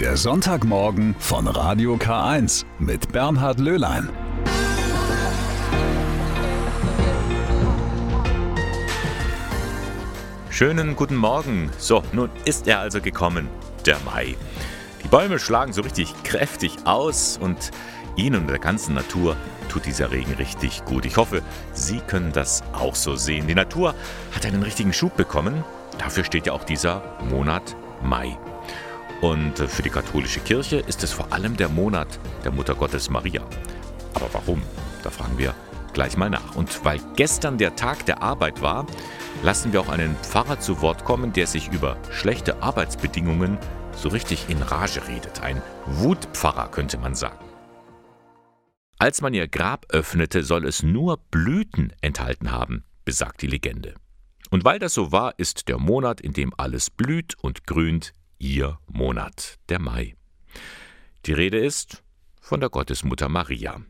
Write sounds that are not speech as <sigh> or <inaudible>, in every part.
Der Sonntagmorgen von Radio K1 mit Bernhard Löhlein. Schönen guten Morgen. So, nun ist er also gekommen, der Mai. Die Bäume schlagen so richtig kräftig aus und Ihnen und der ganzen Natur tut dieser Regen richtig gut. Ich hoffe, Sie können das auch so sehen. Die Natur hat einen richtigen Schub bekommen. Dafür steht ja auch dieser Monat Mai. Und für die katholische Kirche ist es vor allem der Monat der Mutter Gottes Maria. Aber warum? Da fragen wir gleich mal nach. Und weil gestern der Tag der Arbeit war, lassen wir auch einen Pfarrer zu Wort kommen, der sich über schlechte Arbeitsbedingungen so richtig in Rage redet. Ein Wutpfarrer könnte man sagen. Als man ihr Grab öffnete, soll es nur Blüten enthalten haben, besagt die Legende. Und weil das so war, ist der Monat, in dem alles blüht und grünt, ihr Monat, der Mai. Die Rede ist von der Gottesmutter Maria.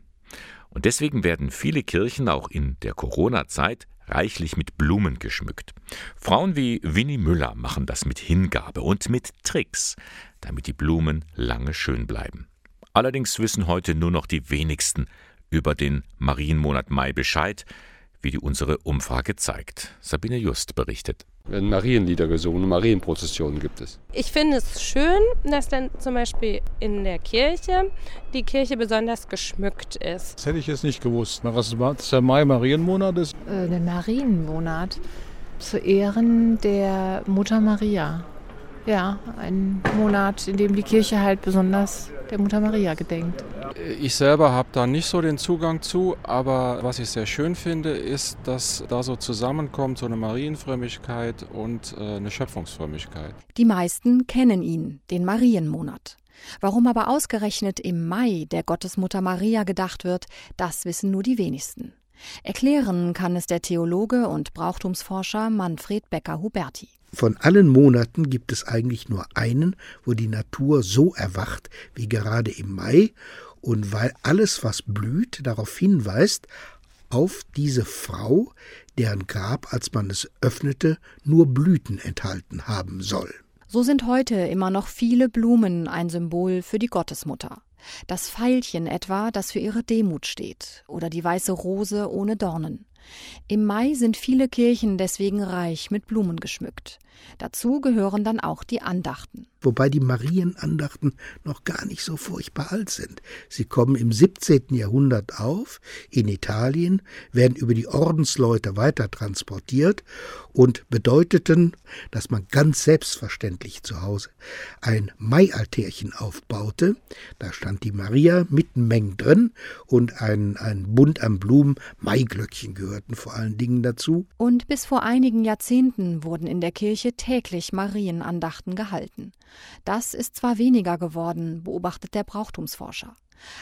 Und deswegen werden viele Kirchen auch in der Corona-Zeit reichlich mit Blumen geschmückt. Frauen wie Winnie Müller machen das mit Hingabe und mit Tricks, damit die Blumen lange schön bleiben. Allerdings wissen heute nur noch die wenigsten über den Marienmonat Mai Bescheid, wie die unsere Umfrage zeigt. Sabine Just berichtet. Werden Marienlieder gesungen, Marienprozessionen gibt es. Ich finde es schön, dass dann zum Beispiel in der Kirche die Kirche besonders geschmückt ist. Das hätte ich jetzt nicht gewusst. Was der Mai Marienmonat ist? Äh, der Marienmonat zu Ehren der Mutter Maria. Ja, ein Monat, in dem die Kirche halt besonders der Mutter Maria gedenkt. Ich selber habe da nicht so den Zugang zu, aber was ich sehr schön finde, ist, dass da so zusammenkommt so eine Marienfrömmigkeit und äh, eine Schöpfungsfrömmigkeit. Die meisten kennen ihn, den Marienmonat. Warum aber ausgerechnet im Mai der Gottesmutter Maria gedacht wird, das wissen nur die wenigsten. Erklären kann es der Theologe und Brauchtumsforscher Manfred Becker-Huberti. Von allen Monaten gibt es eigentlich nur einen, wo die Natur so erwacht wie gerade im Mai und weil alles, was blüht, darauf hinweist, auf diese Frau, deren Grab, als man es öffnete, nur Blüten enthalten haben soll. So sind heute immer noch viele Blumen ein Symbol für die Gottesmutter. Das Veilchen etwa, das für ihre Demut steht, oder die weiße Rose ohne Dornen. Im Mai sind viele Kirchen deswegen reich mit Blumen geschmückt. Dazu gehören dann auch die Andachten. Wobei die Marienandachten noch gar nicht so furchtbar alt sind. Sie kommen im 17. Jahrhundert auf, in Italien, werden über die Ordensleute weiter transportiert und bedeuteten, dass man ganz selbstverständlich zu Hause ein Maialtärchen aufbaute. Da stand die Maria mit Meng drin und ein, ein Bund an Blumen, Maiglöckchen gehörten vor allen Dingen dazu. Und bis vor einigen Jahrzehnten wurden in der Kirche Kirche täglich Marienandachten gehalten. Das ist zwar weniger geworden, beobachtet der Brauchtumsforscher.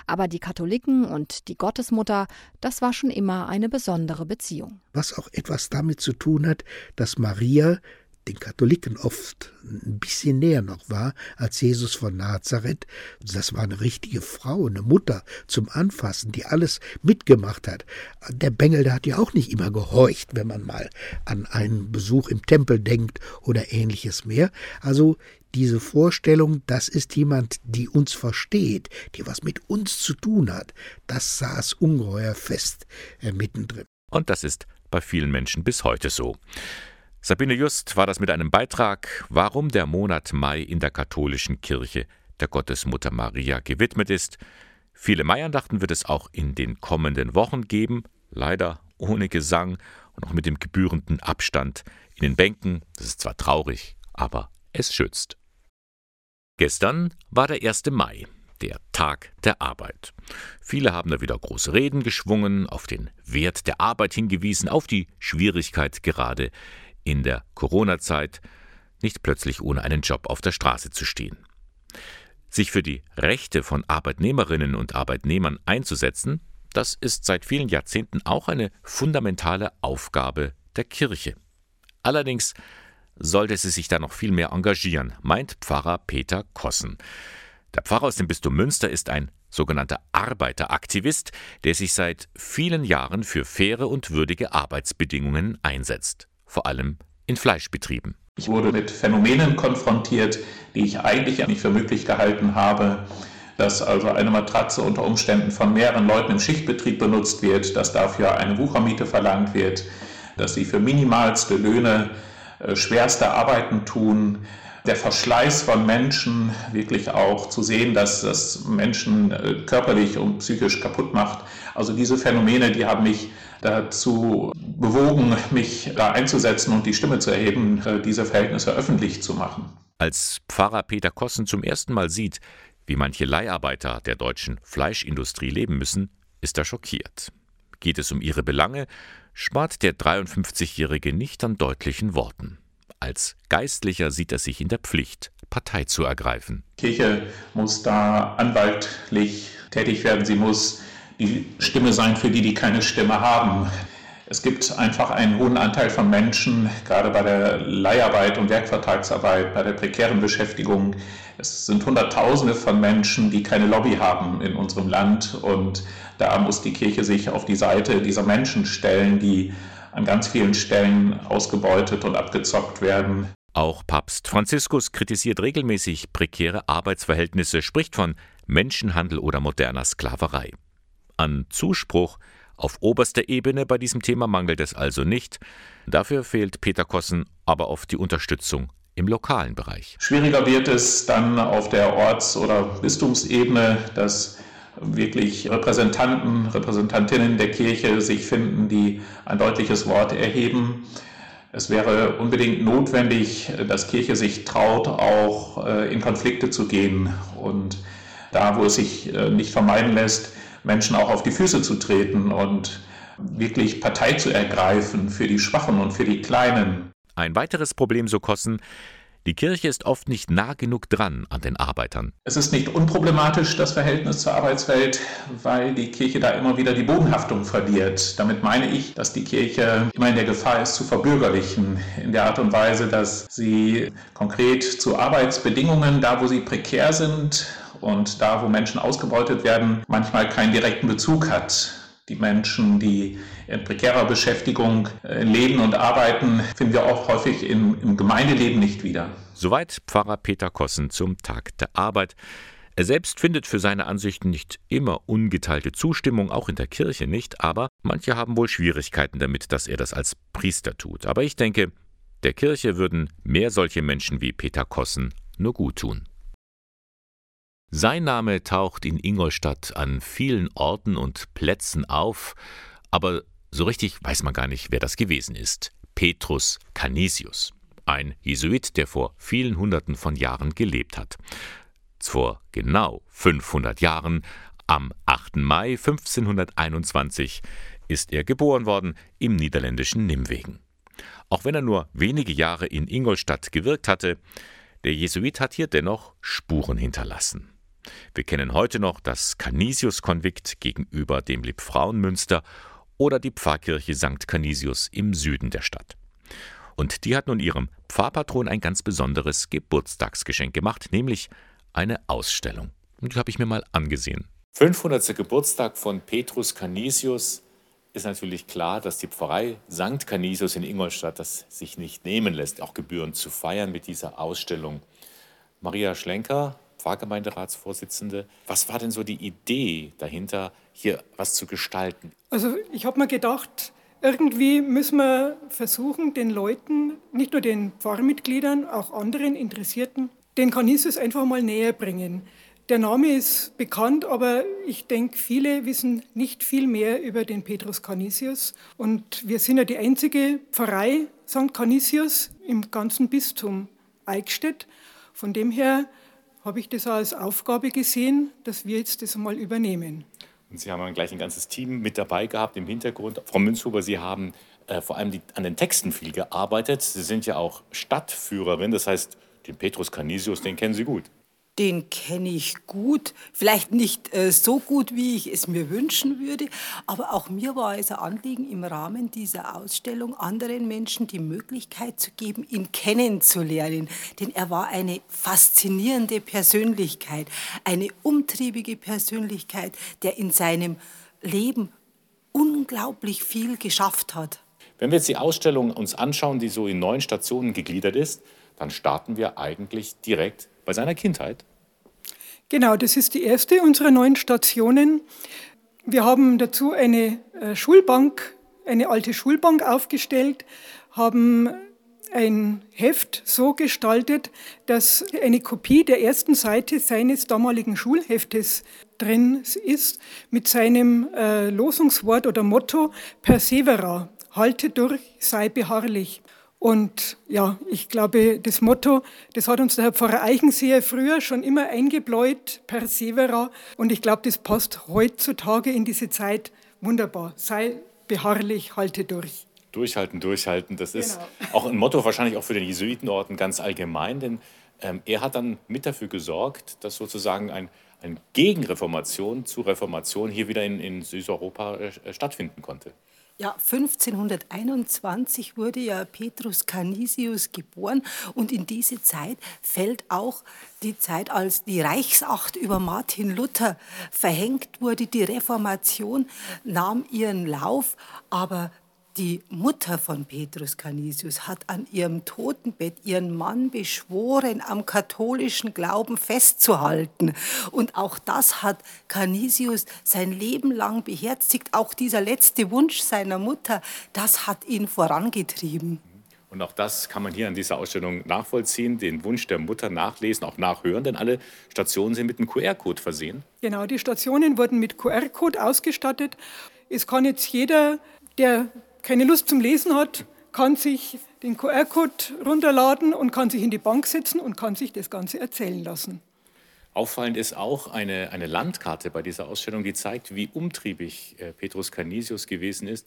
Aber die Katholiken und die Gottesmutter, das war schon immer eine besondere Beziehung. Was auch etwas damit zu tun hat, dass Maria den Katholiken oft ein bisschen näher noch war als Jesus von Nazareth. Das war eine richtige Frau, eine Mutter zum Anfassen, die alles mitgemacht hat. Der Bengel, der hat ja auch nicht immer gehorcht, wenn man mal an einen Besuch im Tempel denkt oder ähnliches mehr. Also diese Vorstellung, das ist jemand, die uns versteht, die was mit uns zu tun hat, das saß ungeheuer fest äh, mittendrin. Und das ist bei vielen Menschen bis heute so. Sabine Just war das mit einem Beitrag, warum der Monat Mai in der katholischen Kirche der Gottesmutter Maria gewidmet ist. Viele Maiandachten wird es auch in den kommenden Wochen geben, leider ohne Gesang und auch mit dem gebührenden Abstand in den Bänken. Das ist zwar traurig, aber es schützt. Gestern war der 1. Mai, der Tag der Arbeit. Viele haben da wieder große Reden geschwungen, auf den Wert der Arbeit hingewiesen, auf die Schwierigkeit gerade in der Corona-Zeit nicht plötzlich ohne einen Job auf der Straße zu stehen. Sich für die Rechte von Arbeitnehmerinnen und Arbeitnehmern einzusetzen, das ist seit vielen Jahrzehnten auch eine fundamentale Aufgabe der Kirche. Allerdings sollte sie sich da noch viel mehr engagieren, meint Pfarrer Peter Kossen. Der Pfarrer aus dem Bistum Münster ist ein sogenannter Arbeiteraktivist, der sich seit vielen Jahren für faire und würdige Arbeitsbedingungen einsetzt vor allem in Fleischbetrieben. Ich wurde mit Phänomenen konfrontiert, die ich eigentlich nicht für möglich gehalten habe dass also eine Matratze unter Umständen von mehreren Leuten im Schichtbetrieb benutzt wird, dass dafür eine Wuchermiete verlangt wird, dass sie für minimalste Löhne äh, schwerste Arbeiten tun. Der Verschleiß von Menschen, wirklich auch zu sehen, dass das Menschen äh, körperlich und psychisch kaputt macht. Also diese Phänomene, die haben mich dazu bewogen, mich da einzusetzen und die Stimme zu erheben, äh, diese Verhältnisse öffentlich zu machen. Als Pfarrer Peter Kossen zum ersten Mal sieht, wie manche Leiharbeiter der deutschen Fleischindustrie leben müssen, ist er schockiert. Geht es um ihre Belange, spart der 53-Jährige nicht an deutlichen Worten. Als Geistlicher sieht er sich in der Pflicht, Partei zu ergreifen. Kirche muss da anwaltlich tätig werden. Sie muss die Stimme sein für die, die keine Stimme haben. Es gibt einfach einen hohen Anteil von Menschen, gerade bei der Leiharbeit und Werkvertragsarbeit, bei der prekären Beschäftigung. Es sind Hunderttausende von Menschen, die keine Lobby haben in unserem Land. Und da muss die Kirche sich auf die Seite dieser Menschen stellen, die an ganz vielen Stellen ausgebeutet und abgezockt werden. Auch Papst Franziskus kritisiert regelmäßig prekäre Arbeitsverhältnisse, spricht von Menschenhandel oder moderner Sklaverei. An Zuspruch auf oberster Ebene bei diesem Thema mangelt es also nicht. Dafür fehlt Peter Kossen aber oft die Unterstützung im lokalen Bereich. Schwieriger wird es dann auf der Orts- oder Bistumsebene, dass wirklich Repräsentanten, Repräsentantinnen der Kirche sich finden, die ein deutliches Wort erheben. Es wäre unbedingt notwendig, dass Kirche sich traut, auch äh, in Konflikte zu gehen und da, wo es sich äh, nicht vermeiden lässt, Menschen auch auf die Füße zu treten und wirklich Partei zu ergreifen für die Schwachen und für die Kleinen. Ein weiteres Problem, so Kossen, die Kirche ist oft nicht nah genug dran an den Arbeitern. Es ist nicht unproblematisch, das Verhältnis zur Arbeitswelt, weil die Kirche da immer wieder die Bodenhaftung verliert. Damit meine ich, dass die Kirche immer in der Gefahr ist, zu verbürgerlichen, in der Art und Weise, dass sie konkret zu Arbeitsbedingungen, da wo sie prekär sind, und da, wo Menschen ausgebeutet werden, manchmal keinen direkten Bezug hat. Die Menschen, die in prekärer Beschäftigung äh, leben und arbeiten, finden wir auch häufig im, im Gemeindeleben nicht wieder. Soweit Pfarrer Peter Kossen zum Tag der Arbeit. Er selbst findet für seine Ansichten nicht immer ungeteilte Zustimmung, auch in der Kirche nicht, aber manche haben wohl Schwierigkeiten damit, dass er das als Priester tut. Aber ich denke, der Kirche würden mehr solche Menschen wie Peter Kossen nur gut tun. Sein Name taucht in Ingolstadt an vielen Orten und Plätzen auf, aber so richtig weiß man gar nicht, wer das gewesen ist. Petrus Canisius, ein Jesuit, der vor vielen Hunderten von Jahren gelebt hat. Vor genau 500 Jahren, am 8. Mai 1521, ist er geboren worden im niederländischen Nimwegen. Auch wenn er nur wenige Jahre in Ingolstadt gewirkt hatte, der Jesuit hat hier dennoch Spuren hinterlassen. Wir kennen heute noch das Canisius-Konvikt gegenüber dem Liebfrauenmünster oder die Pfarrkirche St. Canisius im Süden der Stadt. Und die hat nun ihrem Pfarrpatron ein ganz besonderes Geburtstagsgeschenk gemacht, nämlich eine Ausstellung. Und die habe ich mir mal angesehen. 500. Geburtstag von Petrus Canisius ist natürlich klar, dass die Pfarrei St. Canisius in Ingolstadt das sich nicht nehmen lässt, auch gebührend zu feiern mit dieser Ausstellung. Maria Schlenker Pfarrgemeinderatsvorsitzende. Was war denn so die Idee dahinter, hier was zu gestalten? Also ich habe mir gedacht, irgendwie müssen wir versuchen, den Leuten, nicht nur den Pfarrmitgliedern, auch anderen Interessierten, den Canisius einfach mal näher bringen. Der Name ist bekannt, aber ich denke, viele wissen nicht viel mehr über den Petrus Canisius. Und wir sind ja die einzige Pfarrei St. Canisius im ganzen Bistum Eichstätt. Von dem her habe ich das als Aufgabe gesehen, dass wir jetzt das mal übernehmen. Und Sie haben gleich ein ganzes Team mit dabei gehabt im Hintergrund. Frau Münzhuber, Sie haben äh, vor allem die, an den Texten viel gearbeitet. Sie sind ja auch Stadtführerin, das heißt, den Petrus Canisius, den kennen Sie gut den kenne ich gut. Vielleicht nicht äh, so gut, wie ich es mir wünschen würde, aber auch mir war es ein Anliegen, im Rahmen dieser Ausstellung anderen Menschen die Möglichkeit zu geben, ihn kennenzulernen. Denn er war eine faszinierende Persönlichkeit, eine umtriebige Persönlichkeit, der in seinem Leben unglaublich viel geschafft hat. Wenn wir jetzt die Ausstellung uns anschauen, die so in neun Stationen gegliedert ist, dann starten wir eigentlich direkt bei seiner Kindheit. Genau, das ist die erste unserer neuen Stationen. Wir haben dazu eine äh, Schulbank, eine alte Schulbank aufgestellt, haben ein Heft so gestaltet, dass eine Kopie der ersten Seite seines damaligen Schulheftes drin ist, mit seinem äh, Losungswort oder Motto Persevera, halte durch, sei beharrlich. Und ja, ich glaube, das Motto, das hat uns der Herr Pfarrer Eichenseher früher schon immer eingebläut, Persevera. Und ich glaube, das passt heutzutage in diese Zeit wunderbar. Sei beharrlich, halte durch. Durchhalten, durchhalten. Das ist genau. auch ein Motto wahrscheinlich auch für den Jesuitenorden ganz allgemein, denn ähm, er hat dann mit dafür gesorgt, dass sozusagen ein, eine Gegenreformation zu Reformation hier wieder in, in Südeuropa äh, stattfinden konnte. Ja, 1521 wurde ja Petrus Canisius geboren und in diese Zeit fällt auch die Zeit, als die Reichsacht über Martin Luther verhängt wurde. Die Reformation nahm ihren Lauf, aber die Mutter von Petrus Canisius hat an ihrem Totenbett ihren Mann beschworen, am katholischen Glauben festzuhalten. Und auch das hat Canisius sein Leben lang beherzigt. Auch dieser letzte Wunsch seiner Mutter, das hat ihn vorangetrieben. Und auch das kann man hier an dieser Ausstellung nachvollziehen, den Wunsch der Mutter nachlesen, auch nachhören, denn alle Stationen sind mit einem QR-Code versehen. Genau, die Stationen wurden mit QR-Code ausgestattet. Es kann jetzt jeder, der keine Lust zum Lesen hat, kann sich den QR-Code runterladen und kann sich in die Bank setzen und kann sich das Ganze erzählen lassen. Auffallend ist auch eine, eine Landkarte bei dieser Ausstellung, die zeigt, wie umtriebig äh, Petrus Canisius gewesen ist.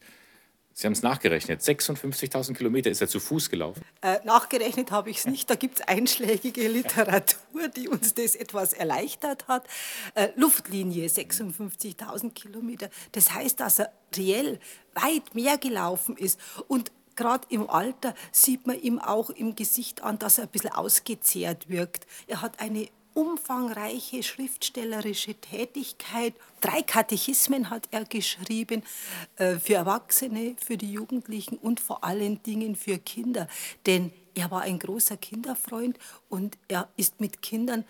Sie haben es nachgerechnet. 56.000 Kilometer ist er zu Fuß gelaufen. Äh, nachgerechnet habe ich es nicht. Da gibt es einschlägige Literatur, die uns das etwas erleichtert hat. Äh, Luftlinie 56.000 Kilometer. Das heißt, dass er reell weit mehr gelaufen ist. Und gerade im Alter sieht man ihm auch im Gesicht an, dass er ein bisschen ausgezehrt wirkt. Er hat eine umfangreiche schriftstellerische Tätigkeit. Drei Katechismen hat er geschrieben äh, für Erwachsene, für die Jugendlichen und vor allen Dingen für Kinder. Denn er war ein großer Kinderfreund und er ist mit Kindern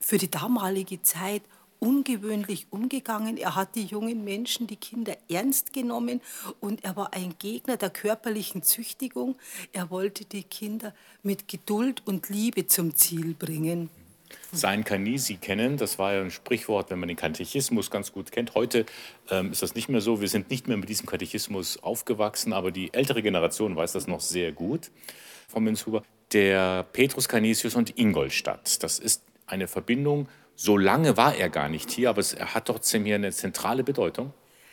für die damalige Zeit ungewöhnlich umgegangen. Er hat die jungen Menschen, die Kinder ernst genommen und er war ein Gegner der körperlichen Züchtigung. Er wollte die Kinder mit Geduld und Liebe zum Ziel bringen sein Kanisi kennen. Das war ja ein Sprichwort, wenn man den Katechismus ganz gut kennt. Heute ähm, ist das nicht mehr so. Wir sind nicht mehr mit diesem Katechismus aufgewachsen, aber die ältere Generation weiß das noch sehr gut. Frau Münzhuber, der Petrus Canisius und Ingolstadt, das ist eine Verbindung. So lange war er gar nicht hier, aber er hat trotzdem hier eine zentrale Bedeutung.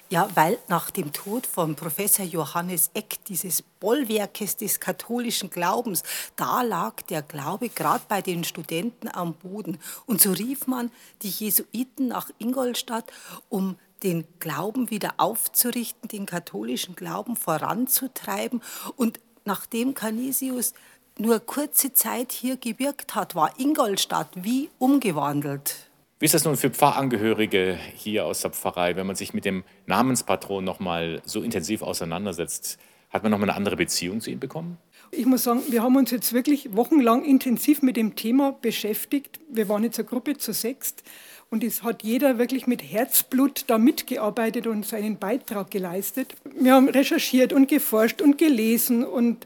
Ja, weil nach dem Tod von Professor Johannes Eck, dieses Bollwerkes des katholischen Glaubens, da lag der Glaube gerade bei den Studenten am Boden. Und so rief man die Jesuiten nach Ingolstadt, um den Glauben wieder aufzurichten, den katholischen Glauben voranzutreiben. Und nachdem Canisius nur kurze Zeit hier gewirkt hat, war Ingolstadt wie umgewandelt. Wie ist das nun für Pfarrangehörige hier aus der Pfarrei, wenn man sich mit dem Namenspatron noch mal so intensiv auseinandersetzt? Hat man noch mal eine andere Beziehung zu ihm bekommen? Ich muss sagen, wir haben uns jetzt wirklich wochenlang intensiv mit dem Thema beschäftigt. Wir waren jetzt eine Gruppe zu sechst und es hat jeder wirklich mit Herzblut da mitgearbeitet und seinen Beitrag geleistet. Wir haben recherchiert und geforscht und gelesen und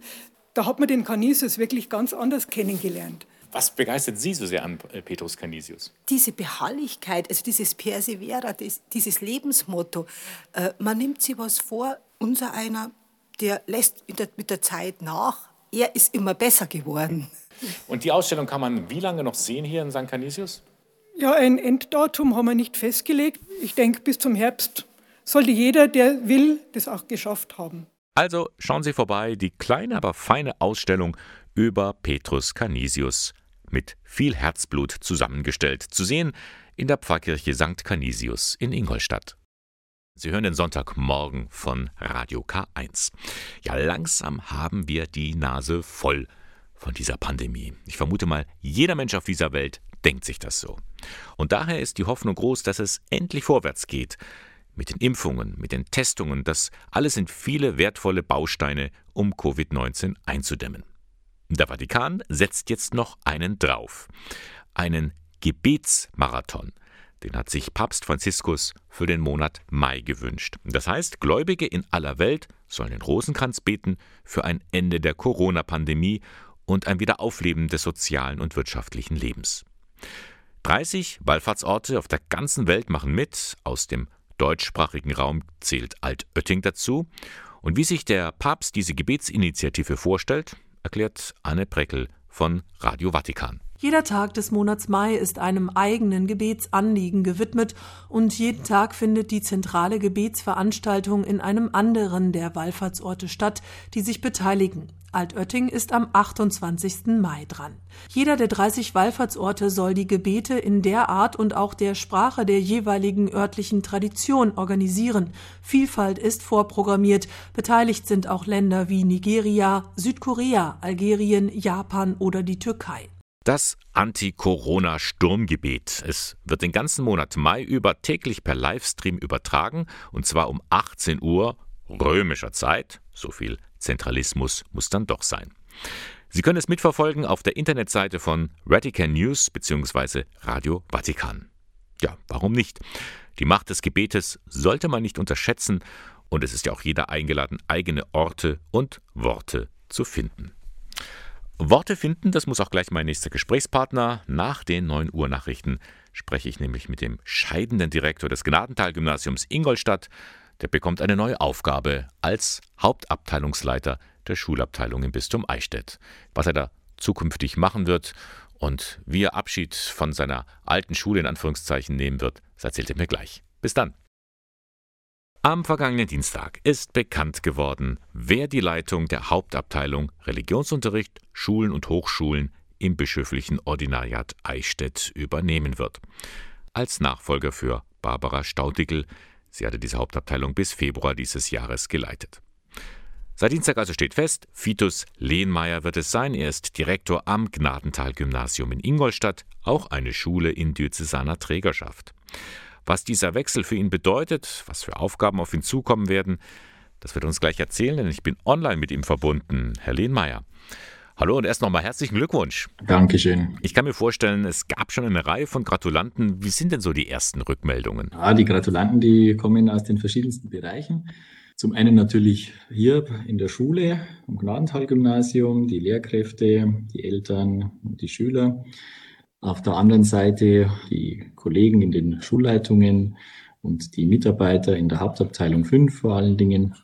da hat man den Canisius wirklich ganz anders kennengelernt. Was begeistert Sie so sehr an äh, Petrus Canisius? Diese Beharrlichkeit, also dieses Persevera, dieses Lebensmotto. Äh, man nimmt sich was vor, unser einer, der lässt mit der Zeit nach. Er ist immer besser geworden. Und die Ausstellung kann man wie lange noch sehen hier in St. Canisius? Ja, ein Enddatum haben wir nicht festgelegt. Ich denke, bis zum Herbst sollte jeder, der will, das auch geschafft haben. Also schauen Sie vorbei, die kleine, aber feine Ausstellung über Petrus Canisius mit viel Herzblut zusammengestellt, zu sehen in der Pfarrkirche St. Canisius in Ingolstadt. Sie hören den Sonntagmorgen von Radio K1. Ja, langsam haben wir die Nase voll von dieser Pandemie. Ich vermute mal, jeder Mensch auf dieser Welt denkt sich das so. Und daher ist die Hoffnung groß, dass es endlich vorwärts geht. Mit den Impfungen, mit den Testungen, das alles sind viele wertvolle Bausteine, um Covid-19 einzudämmen. Der Vatikan setzt jetzt noch einen drauf. einen Gebetsmarathon. Den hat sich Papst Franziskus für den Monat Mai gewünscht. Das heißt, Gläubige in aller Welt sollen den Rosenkranz beten für ein Ende der Corona-Pandemie und ein Wiederaufleben des sozialen und wirtschaftlichen Lebens. 30 Wallfahrtsorte auf der ganzen Welt machen mit. Aus dem deutschsprachigen Raum zählt Altötting dazu. Und wie sich der Papst diese Gebetsinitiative vorstellt, erklärt Anne Breckel von Radio Vatikan. Jeder Tag des Monats Mai ist einem eigenen Gebetsanliegen gewidmet und jeden Tag findet die zentrale Gebetsveranstaltung in einem anderen der Wallfahrtsorte statt, die sich beteiligen. Altötting ist am 28. Mai dran. Jeder der 30 Wallfahrtsorte soll die Gebete in der Art und auch der Sprache der jeweiligen örtlichen Tradition organisieren. Vielfalt ist vorprogrammiert. Beteiligt sind auch Länder wie Nigeria, Südkorea, Algerien, Japan oder die Türkei. Das Anti-Corona-Sturmgebet. Es wird den ganzen Monat Mai über täglich per Livestream übertragen und zwar um 18 Uhr römischer Zeit. So viel Zentralismus muss dann doch sein. Sie können es mitverfolgen auf der Internetseite von Vatican News bzw. Radio Vatikan. Ja, warum nicht? Die Macht des Gebetes sollte man nicht unterschätzen und es ist ja auch jeder eingeladen, eigene Orte und Worte zu finden. Worte finden, das muss auch gleich mein nächster Gesprächspartner. Nach den 9 Uhr Nachrichten spreche ich nämlich mit dem scheidenden Direktor des Gnadental-Gymnasiums Ingolstadt, der bekommt eine neue Aufgabe als Hauptabteilungsleiter der Schulabteilung im Bistum Eichstätt. Was er da zukünftig machen wird und wie er Abschied von seiner alten Schule in Anführungszeichen nehmen wird, das erzählt er mir gleich. Bis dann. Am vergangenen Dienstag ist bekannt geworden, wer die Leitung der Hauptabteilung Religionsunterricht, Schulen und Hochschulen im bischöflichen Ordinariat Eichstätt übernehmen wird. Als Nachfolger für Barbara Staudigl, Sie hatte diese Hauptabteilung bis Februar dieses Jahres geleitet. Seit Dienstag also steht fest, Vitus Lehnmeier wird es sein. Er ist Direktor am Gnadental-Gymnasium in Ingolstadt, auch eine Schule in diözesaner Trägerschaft. Was dieser Wechsel für ihn bedeutet, was für Aufgaben auf ihn zukommen werden, das wird er uns gleich erzählen, denn ich bin online mit ihm verbunden. Herr Lehnmeier, Hallo und erst nochmal herzlichen Glückwunsch. Dankeschön. Ich kann mir vorstellen, es gab schon eine Reihe von Gratulanten. Wie sind denn so die ersten Rückmeldungen? Ja, die Gratulanten, die kommen aus den verschiedensten Bereichen. Zum einen natürlich hier in der Schule, am Gnadental-Gymnasium, die Lehrkräfte, die Eltern und die Schüler. Auf der anderen Seite die Kollegen in den Schulleitungen und die Mitarbeiter in der Hauptabteilung 5 vor allen Dingen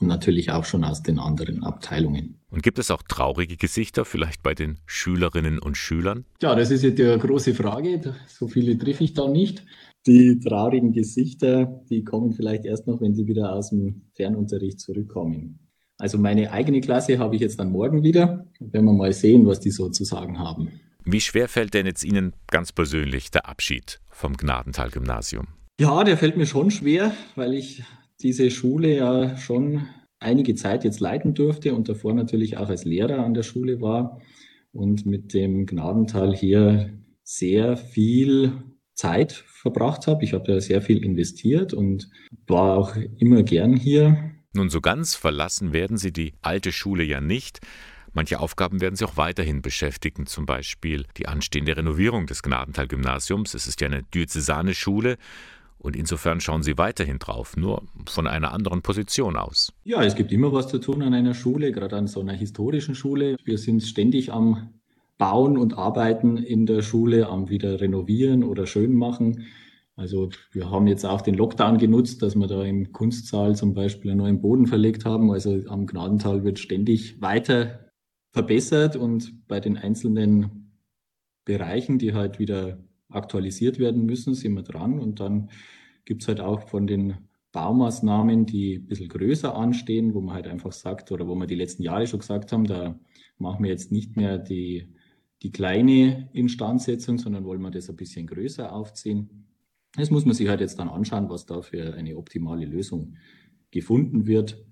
und natürlich auch schon aus den anderen Abteilungen. Und gibt es auch traurige Gesichter vielleicht bei den Schülerinnen und Schülern? Ja, das ist jetzt eine große Frage. So viele treffe ich da nicht. Die traurigen Gesichter, die kommen vielleicht erst noch, wenn sie wieder aus dem Fernunterricht zurückkommen. Also meine eigene Klasse habe ich jetzt dann morgen wieder. Werden wir mal sehen, was die so zu sagen haben. Wie schwer fällt denn jetzt Ihnen ganz persönlich der Abschied vom Gnadental-Gymnasium? Ja, der fällt mir schon schwer, weil ich diese Schule ja schon einige Zeit jetzt leiten durfte und davor natürlich auch als Lehrer an der Schule war und mit dem Gnadental hier sehr viel Zeit verbracht habe. Ich habe da sehr viel investiert und war auch immer gern hier. Nun, so ganz verlassen werden Sie die alte Schule ja nicht. Manche Aufgaben werden Sie auch weiterhin beschäftigen, zum Beispiel die anstehende Renovierung des Gnadental-Gymnasiums. Es ist ja eine diözesane Schule und insofern schauen Sie weiterhin drauf, nur von einer anderen Position aus. Ja, es gibt immer was zu tun an einer Schule, gerade an so einer historischen Schule. Wir sind ständig am Bauen und Arbeiten in der Schule, am wieder renovieren oder schön machen. Also wir haben jetzt auch den Lockdown genutzt, dass wir da im Kunstsaal zum Beispiel einen neuen Boden verlegt haben. Also am Gnadental wird ständig weiter verbessert und bei den einzelnen Bereichen, die halt wieder aktualisiert werden müssen, sind wir dran. Und dann gibt es halt auch von den Baumaßnahmen, die ein bisschen größer anstehen, wo man halt einfach sagt, oder wo wir die letzten Jahre schon gesagt haben, da machen wir jetzt nicht mehr die, die kleine Instandsetzung, sondern wollen wir das ein bisschen größer aufziehen. Das muss man sich halt jetzt dann anschauen, was da für eine optimale Lösung gefunden wird.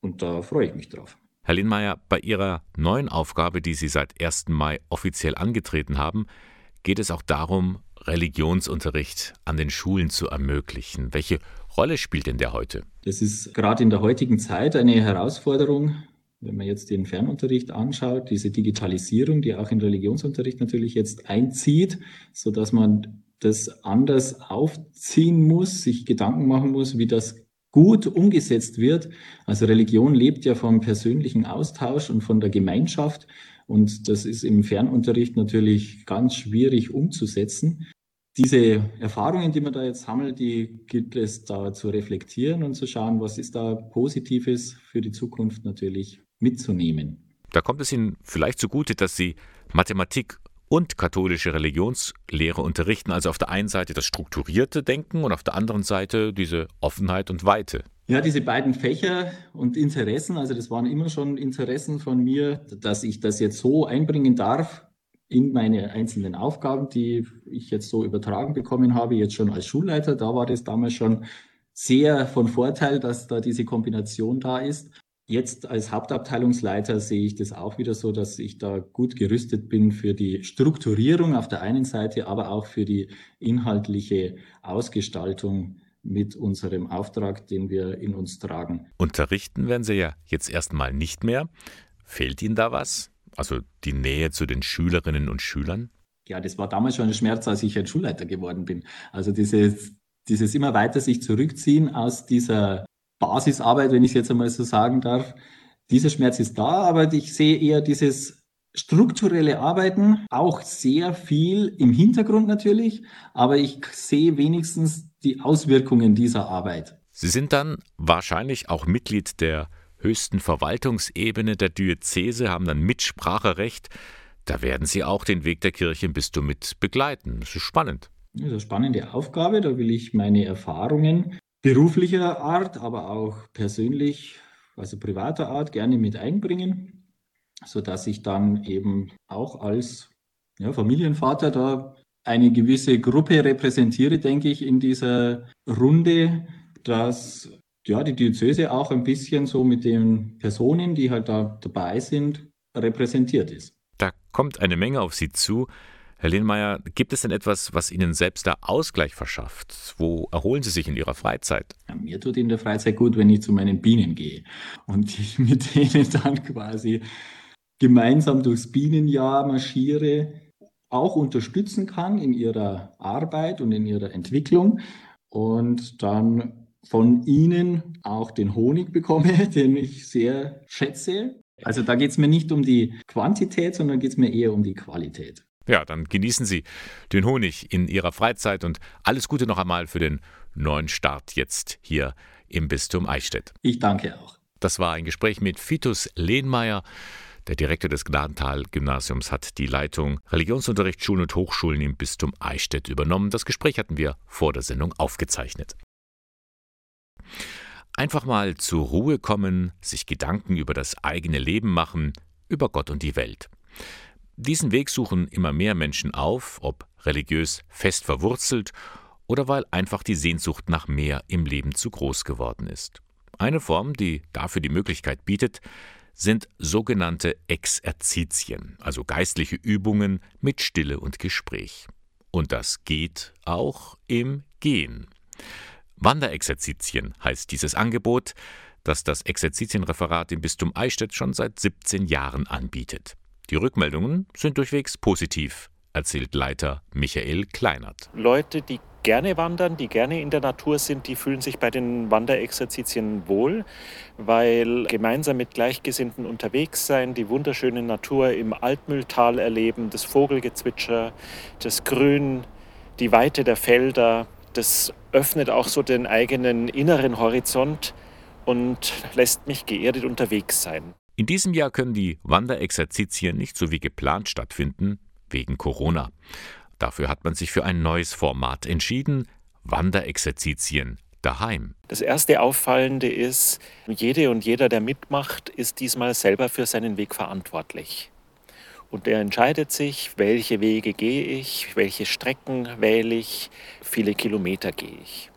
Und da freue ich mich drauf. Herr Linnmeier, bei Ihrer neuen Aufgabe, die Sie seit 1. Mai offiziell angetreten haben, geht es auch darum, Religionsunterricht an den Schulen zu ermöglichen. Welche Rolle spielt denn der heute? Das ist gerade in der heutigen Zeit eine Herausforderung, Wenn man jetzt den Fernunterricht anschaut, diese Digitalisierung, die auch in Religionsunterricht natürlich jetzt einzieht, so dass man das anders aufziehen muss, sich Gedanken machen muss, wie das gut umgesetzt wird. Also Religion lebt ja vom persönlichen Austausch und von der Gemeinschaft. Und das ist im Fernunterricht natürlich ganz schwierig umzusetzen. Diese Erfahrungen, die man da jetzt sammelt, die gilt es da zu reflektieren und zu schauen, was ist da Positives für die Zukunft natürlich mitzunehmen. Da kommt es Ihnen vielleicht zugute, dass Sie Mathematik und katholische Religionslehre unterrichten, also auf der einen Seite das strukturierte Denken und auf der anderen Seite diese Offenheit und Weite. Ja, diese beiden Fächer und Interessen, also das waren immer schon Interessen von mir, dass ich das jetzt so einbringen darf in meine einzelnen Aufgaben, die ich jetzt so übertragen bekommen habe, jetzt schon als Schulleiter. Da war das damals schon sehr von Vorteil, dass da diese Kombination da ist. Jetzt als Hauptabteilungsleiter sehe ich das auch wieder so, dass ich da gut gerüstet bin für die Strukturierung auf der einen Seite, aber auch für die inhaltliche Ausgestaltung mit unserem Auftrag, den wir in uns tragen. Unterrichten werden Sie ja jetzt erstmal nicht mehr. Fehlt Ihnen da was? Also die Nähe zu den Schülerinnen und Schülern? Ja, das war damals schon ein Schmerz, als ich ein Schulleiter geworden bin. Also dieses, dieses immer weiter sich zurückziehen aus dieser Basisarbeit, wenn ich es jetzt einmal so sagen darf. Dieser Schmerz ist da, aber ich sehe eher dieses strukturelle Arbeiten, auch sehr viel im Hintergrund natürlich, aber ich sehe wenigstens die Auswirkungen dieser Arbeit. Sie sind dann wahrscheinlich auch Mitglied der höchsten Verwaltungsebene der Diözese, haben dann Mitspracherecht. Da werden Sie auch den Weg der Kirche im Bistum mit begleiten. Das ist spannend. Das ist eine spannende Aufgabe. Da will ich meine Erfahrungen beruflicher Art, aber auch persönlich, also privater Art, gerne mit einbringen, sodass ich dann eben auch als ja, Familienvater da eine gewisse Gruppe repräsentiere, denke ich, in dieser Runde, dass ja, die Diözese auch ein bisschen so mit den Personen, die halt da dabei sind, repräsentiert ist. Da kommt eine Menge auf Sie zu. Herr Lehnmeier, gibt es denn etwas, was Ihnen selbst da Ausgleich verschafft? Wo erholen Sie sich in Ihrer Freizeit? Ja, mir tut in der Freizeit gut, wenn ich zu meinen Bienen gehe und <laughs> ich mit denen dann quasi gemeinsam durchs Bienenjahr marschiere, auch unterstützen kann in ihrer Arbeit und in ihrer Entwicklung und dann von ihnen auch den Honig bekomme, <laughs> den ich sehr schätze. Also da geht es mir nicht um die Quantität, sondern geht es mir eher um die Qualität. Ja, dann genießen Sie den Honig in Ihrer Freizeit und alles Gute noch einmal für den neuen Start jetzt hier im Bistum Eichstätt. Ich danke auch. Das war ein Gespräch mit Fitus Lehnmeier. Der Direktor des Gnadental-Gymnasiums hat die Leitung Religionsunterricht, Schulen und Hochschulen im Bistum Eichstätt übernommen. Das Gespräch hatten wir vor der Sendung aufgezeichnet. Einfach mal zur Ruhe kommen, sich Gedanken über das eigene Leben machen, über Gott und die Welt. Diesen Weg suchen immer mehr Menschen auf, ob religiös fest verwurzelt oder weil einfach die Sehnsucht nach mehr im Leben zu groß geworden ist. Eine Form, die dafür die Möglichkeit bietet, sind sogenannte Exerzitien, also geistliche Übungen mit Stille und Gespräch. Und das geht auch im Gehen. Wanderexerzitien heißt dieses Angebot, das das Exerzitienreferat im Bistum Eichstätt schon seit 17 Jahren anbietet. Die Rückmeldungen sind durchwegs positiv, erzählt Leiter Michael Kleinert. Leute, die gerne wandern, die gerne in der Natur sind, die fühlen sich bei den Wanderexerzitien wohl, weil gemeinsam mit Gleichgesinnten unterwegs sein, die wunderschöne Natur im Altmühltal erleben, das Vogelgezwitscher, das Grün, die Weite der Felder, das öffnet auch so den eigenen inneren Horizont und lässt mich geerdet unterwegs sein. In diesem Jahr können die Wanderexerzitien nicht so wie geplant stattfinden, wegen Corona. Dafür hat man sich für ein neues Format entschieden, Wanderexerzitien daheim. Das erste Auffallende ist, jede und jeder, der mitmacht, ist diesmal selber für seinen Weg verantwortlich. Und er entscheidet sich, welche Wege gehe ich, welche Strecken wähle ich, viele Kilometer gehe ich.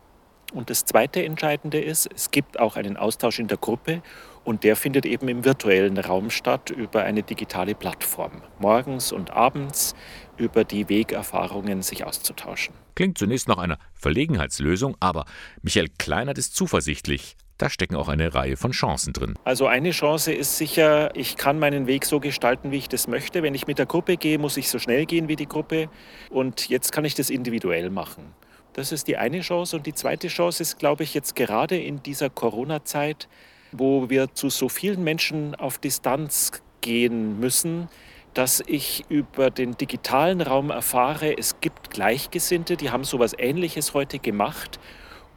Und das zweite Entscheidende ist, es gibt auch einen Austausch in der Gruppe und der findet eben im virtuellen Raum statt über eine digitale Plattform. Morgens und abends über die Wegerfahrungen sich auszutauschen. Klingt zunächst nach einer Verlegenheitslösung, aber Michael Kleinert ist zuversichtlich, da stecken auch eine Reihe von Chancen drin. Also eine Chance ist sicher, ich kann meinen Weg so gestalten, wie ich das möchte. Wenn ich mit der Gruppe gehe, muss ich so schnell gehen wie die Gruppe. Und jetzt kann ich das individuell machen. Das ist die eine Chance. Und die zweite Chance ist, glaube ich, jetzt gerade in dieser Corona-Zeit, wo wir zu so vielen Menschen auf Distanz gehen müssen, dass ich über den digitalen Raum erfahre, es gibt Gleichgesinnte, die haben so etwas Ähnliches heute gemacht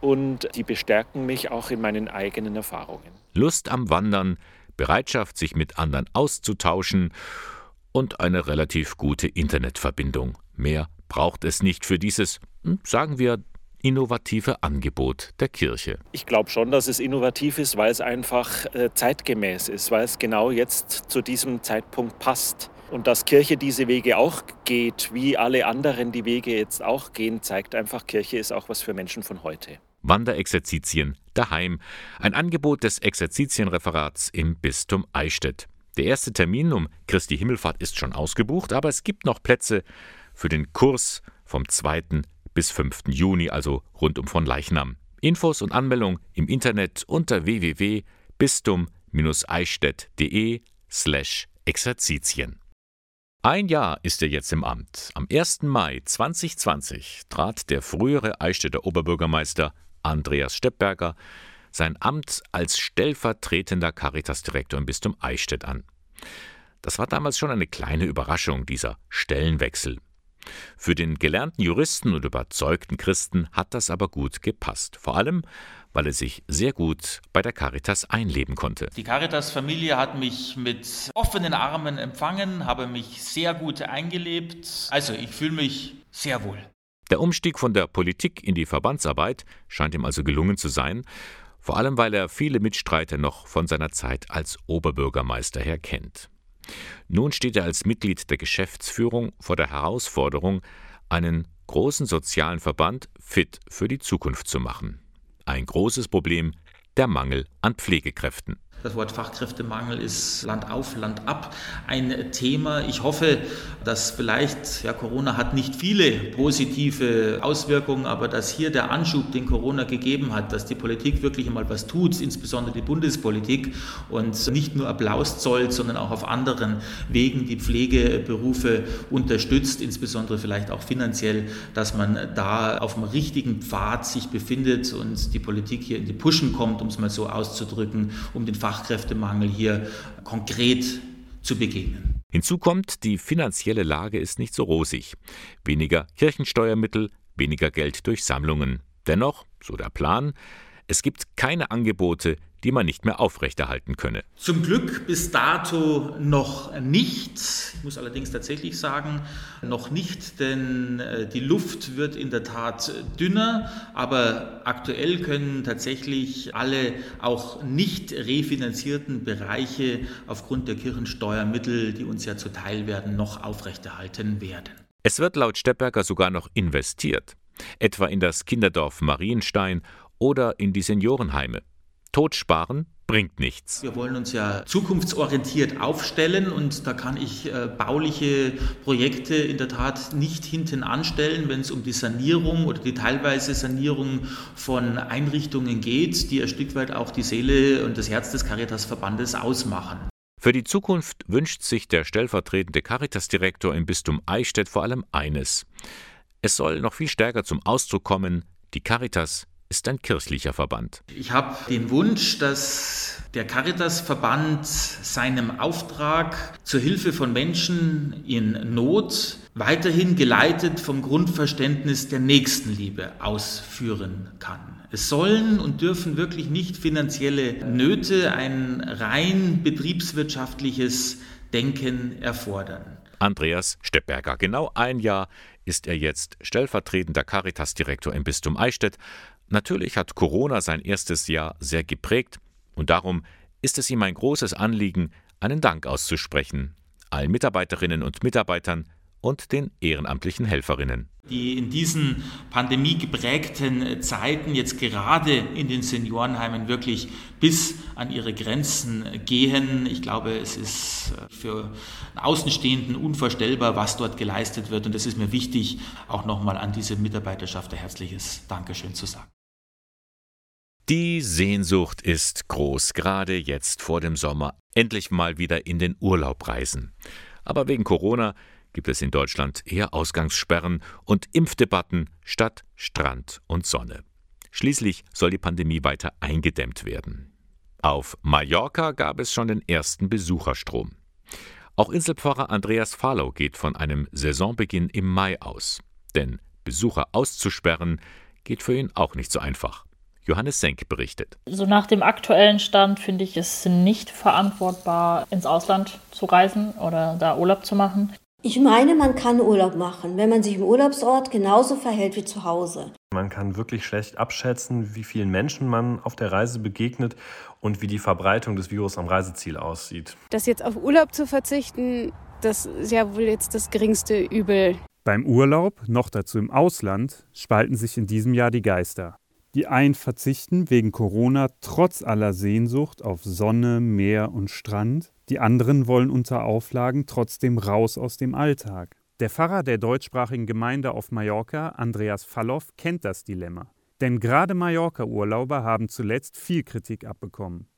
und die bestärken mich auch in meinen eigenen Erfahrungen. Lust am Wandern, Bereitschaft, sich mit anderen auszutauschen und eine relativ gute Internetverbindung. Mehr braucht es nicht für dieses, hm, sagen wir, innovative Angebot der Kirche. Ich glaube schon, dass es innovativ ist, weil es einfach äh, zeitgemäß ist, weil es genau jetzt zu diesem Zeitpunkt passt. Und dass Kirche diese Wege auch geht, wie alle anderen die Wege jetzt auch gehen, zeigt einfach, Kirche ist auch was für Menschen von heute. Wanderexerzitien daheim. Ein Angebot des Exerzitienreferats im Bistum Eichstätt. Der erste Termin um Christi Himmelfahrt ist schon ausgebucht, aber es gibt noch Plätze für den Kurs vom 2. bis 5. Juni, also rund um von Leichnam. Infos und Anmeldung im Internet unter www.bistum-eichstätt.de slash Exerzitien. Ein Jahr ist er jetzt im Amt. Am 1. Mai 2020 trat der frühere Eichstätter Oberbürgermeister Andreas Steppberger sein Amt als stellvertretender Caritas-Direktor im Bistum Eichstätt an. Das war damals schon eine kleine Überraschung, dieser Stellenwechsel. Für den gelernten Juristen und überzeugten Christen hat das aber gut gepasst. Vor allem, weil er sich sehr gut bei der Caritas einleben konnte. Die Caritas-Familie hat mich mit offenen Armen empfangen, habe mich sehr gut eingelebt. Also ich fühle mich sehr wohl. Der Umstieg von der Politik in die Verbandsarbeit scheint ihm also gelungen zu sein, vor allem weil er viele Mitstreiter noch von seiner Zeit als Oberbürgermeister her kennt. Nun steht er als Mitglied der Geschäftsführung vor der Herausforderung, einen großen sozialen Verband fit für die Zukunft zu machen. Ein großes Problem der Mangel an Pflegekräften. Das Wort Fachkräftemangel ist Land auf, Land ab ein Thema. Ich hoffe, dass vielleicht, ja, Corona hat nicht viele positive Auswirkungen, aber dass hier der Anschub, den Corona gegeben hat, dass die Politik wirklich einmal was tut, insbesondere die Bundespolitik und nicht nur Applaus zollt, sondern auch auf anderen Wegen die Pflegeberufe unterstützt, insbesondere vielleicht auch finanziell, dass man da auf dem richtigen Pfad sich befindet und die Politik hier in die Puschen kommt, um es mal so auszudrücken, um den Fach Fachkräftemangel hier konkret zu begegnen. Hinzu kommt, die finanzielle Lage ist nicht so rosig. Weniger Kirchensteuermittel, weniger Geld durch Sammlungen. Dennoch, so der Plan, es gibt keine Angebote, die man nicht mehr aufrechterhalten könne. Zum Glück bis dato noch nicht. Ich muss allerdings tatsächlich sagen, noch nicht, denn äh, die Luft wird in der Tat dünner, aber aktuell können tatsächlich alle auch nicht refinanzierten Bereiche aufgrund der Kirchensteuermittel, die uns ja zuteil werden, noch aufrechterhalten werden. Es wird laut Steppberger sogar noch investiert, etwa in das Kinderdorf Marienstein oder in die Seniorenheime. Totsparen bringt nichts. Wir wollen uns ja zukunftsorientiert aufstellen und da kann ich äh, bauliche Projekte in der Tat nicht hinten anstellen, wenn es um die Sanierung oder die teilweise Sanierung von Einrichtungen geht, die ein Stück weit auch die Seele und das Herz des Caritas-Verbandes ausmachen. Für die Zukunft wünscht sich der stellvertretende Caritas-Direktor im Bistum Eichstätt vor allem eines. Es soll noch viel stärker zum Ausdruck kommen, die Caritas ist ein kirchlicher Verband. Ich habe den Wunsch, dass der Caritas-Verband seinem Auftrag zur Hilfe von Menschen in Not weiterhin geleitet vom Grundverständnis der Nächstenliebe ausführen kann. Es sollen und dürfen wirklich nicht finanzielle Nöte ein rein betriebswirtschaftliches Denken erfordern. Andreas Steppberger. Genau ein Jahr ist er jetzt stellvertretender Caritas-Direktor im Bistum Eichstätt. Natürlich hat Corona sein erstes Jahr sehr geprägt und darum ist es ihm ein großes Anliegen, einen Dank auszusprechen. Allen Mitarbeiterinnen und Mitarbeitern, und den ehrenamtlichen Helferinnen. Die in diesen pandemiegeprägten Zeiten jetzt gerade in den Seniorenheimen wirklich bis an ihre Grenzen gehen. Ich glaube, es ist für Außenstehenden unvorstellbar, was dort geleistet wird. Und es ist mir wichtig, auch nochmal an diese Mitarbeiterschaft ein herzliches Dankeschön zu sagen. Die Sehnsucht ist groß, gerade jetzt vor dem Sommer, endlich mal wieder in den Urlaub reisen. Aber wegen Corona gibt es in Deutschland eher Ausgangssperren und Impfdebatten statt Strand und Sonne. Schließlich soll die Pandemie weiter eingedämmt werden. Auf Mallorca gab es schon den ersten Besucherstrom. Auch Inselpfarrer Andreas Fahlau geht von einem Saisonbeginn im Mai aus. Denn Besucher auszusperren geht für ihn auch nicht so einfach. Johannes Senk berichtet. So nach dem aktuellen Stand finde ich es nicht verantwortbar, ins Ausland zu reisen oder da Urlaub zu machen. Ich meine, man kann Urlaub machen, wenn man sich im Urlaubsort genauso verhält wie zu Hause. Man kann wirklich schlecht abschätzen, wie vielen Menschen man auf der Reise begegnet und wie die Verbreitung des Virus am Reiseziel aussieht. Das jetzt auf Urlaub zu verzichten, das ist ja wohl jetzt das geringste Übel. Beim Urlaub, noch dazu im Ausland, spalten sich in diesem Jahr die Geister. Die einen verzichten wegen Corona trotz aller Sehnsucht auf Sonne, Meer und Strand, die anderen wollen unter Auflagen trotzdem raus aus dem Alltag. Der Pfarrer der deutschsprachigen Gemeinde auf Mallorca, Andreas Falloff, kennt das Dilemma. Denn gerade Mallorca-Urlauber haben zuletzt viel Kritik abbekommen.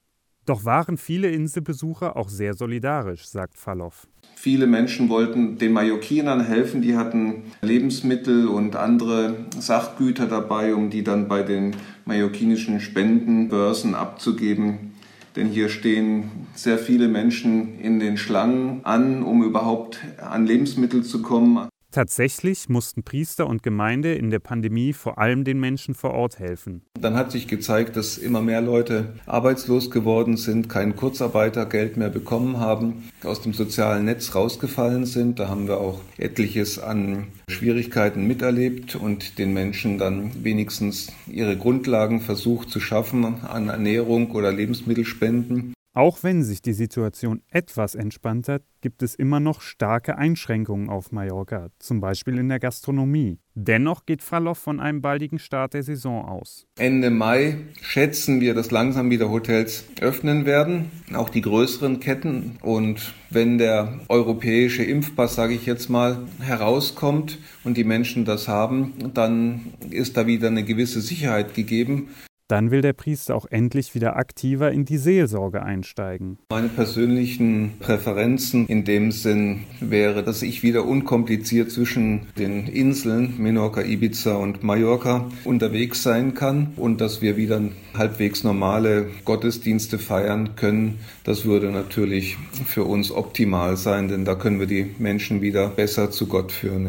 Doch waren viele Inselbesucher auch sehr solidarisch, sagt Falloff. Viele Menschen wollten den Mallorquinern helfen, die hatten Lebensmittel und andere Sachgüter dabei, um die dann bei den mallorquinischen Spendenbörsen abzugeben. Denn hier stehen sehr viele Menschen in den Schlangen an, um überhaupt an Lebensmittel zu kommen. Tatsächlich mussten Priester und Gemeinde in der Pandemie vor allem den Menschen vor Ort helfen. Dann hat sich gezeigt, dass immer mehr Leute arbeitslos geworden sind, kein Kurzarbeitergeld mehr bekommen haben, aus dem sozialen Netz rausgefallen sind. Da haben wir auch etliches an Schwierigkeiten miterlebt und den Menschen dann wenigstens ihre Grundlagen versucht zu schaffen an Ernährung oder Lebensmittelspenden. Auch wenn sich die Situation etwas entspannt hat, gibt es immer noch starke Einschränkungen auf Mallorca, zum Beispiel in der Gastronomie. Dennoch geht Falloff von einem baldigen Start der Saison aus. Ende Mai schätzen wir, dass langsam wieder Hotels öffnen werden, auch die größeren Ketten. Und wenn der europäische Impfpass, sage ich jetzt mal, herauskommt und die Menschen das haben, dann ist da wieder eine gewisse Sicherheit gegeben. Dann will der Priester auch endlich wieder aktiver in die Seelsorge einsteigen. Meine persönlichen Präferenzen in dem Sinn wäre, dass ich wieder unkompliziert zwischen den Inseln Menorca, Ibiza und Mallorca unterwegs sein kann und dass wir wieder halbwegs normale Gottesdienste feiern können. Das würde natürlich für uns optimal sein, denn da können wir die Menschen wieder besser zu Gott führen.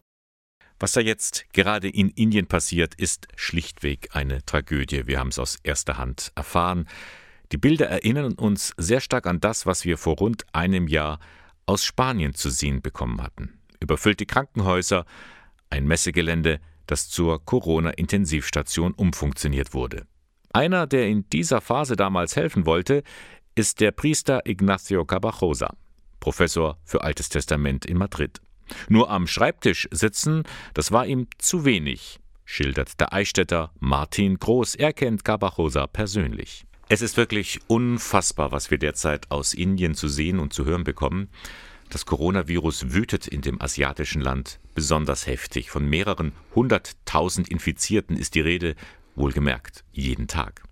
Was da jetzt gerade in Indien passiert, ist schlichtweg eine Tragödie. Wir haben es aus erster Hand erfahren. Die Bilder erinnern uns sehr stark an das, was wir vor rund einem Jahr aus Spanien zu sehen bekommen hatten. Überfüllte Krankenhäuser, ein Messegelände, das zur Corona-Intensivstation umfunktioniert wurde. Einer, der in dieser Phase damals helfen wollte, ist der Priester Ignacio Cabajosa, Professor für Altes Testament in Madrid. Nur am Schreibtisch sitzen, das war ihm zu wenig, schildert der Eichstätter Martin Groß. Er kennt Cabajosa persönlich. Es ist wirklich unfassbar, was wir derzeit aus Indien zu sehen und zu hören bekommen. Das Coronavirus wütet in dem asiatischen Land besonders heftig. Von mehreren hunderttausend Infizierten ist die Rede, wohlgemerkt, jeden Tag.